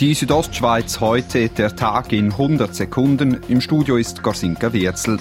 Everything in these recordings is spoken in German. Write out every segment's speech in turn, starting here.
Die Südostschweiz heute, der Tag in 100 Sekunden. Im Studio ist Gorsinka Wirzel.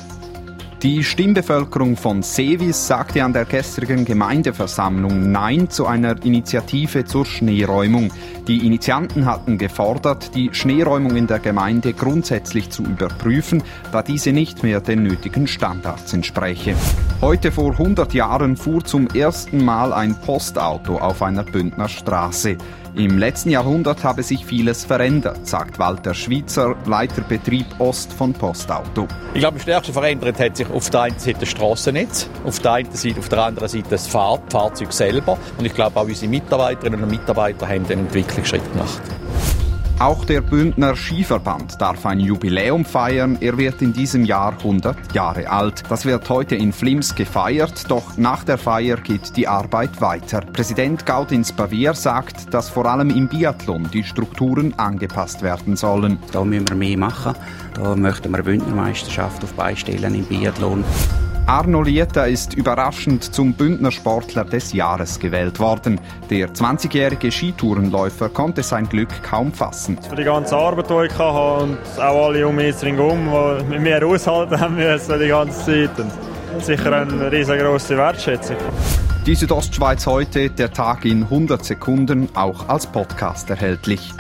Die Stimmbevölkerung von Sevis sagte an der gestrigen Gemeindeversammlung Nein zu einer Initiative zur Schneeräumung. Die Initianten hatten gefordert, die Schneeräumung in der Gemeinde grundsätzlich zu überprüfen, da diese nicht mehr den nötigen Standards entspreche. Heute vor 100 Jahren fuhr zum ersten Mal ein Postauto auf einer Bündner Straße. Im letzten Jahrhundert habe sich vieles verändert, sagt Walter Schweizer, Leiter Betrieb Ost von Postauto. Ich glaube, am stärksten verändert hat sich auf der einen Seite das Strassennetz, auf der einen Seite, auf der anderen Seite das Fahrzeug selber. Und ich glaube, auch unsere Mitarbeiterinnen und Mitarbeiter haben den Entwicklungsschritt gemacht. Auch der Bündner Skiverband darf ein Jubiläum feiern. Er wird in diesem Jahr 100 Jahre alt. Das wird heute in Flims gefeiert, doch nach der Feier geht die Arbeit weiter. Präsident Gaudins Bavier sagt, dass vor allem im Biathlon die Strukturen angepasst werden sollen. Da müssen wir mehr machen. Da möchten wir Bündnermeisterschaft auf beistellen im Biathlon. Arno Lieta ist überraschend zum Bündner Sportler des Jahres gewählt worden. Der 20-jährige Skitourenläufer konnte sein Glück kaum fassen. Für die ganze Arbeit, die ich hatte und auch alle um mich herum, die mit mir aushalten haben müssen die ganze Zeit. Und sicher eine riesengroße Wertschätzung. Die Südostschweiz heute, der Tag in 100 Sekunden, auch als Podcast erhältlich.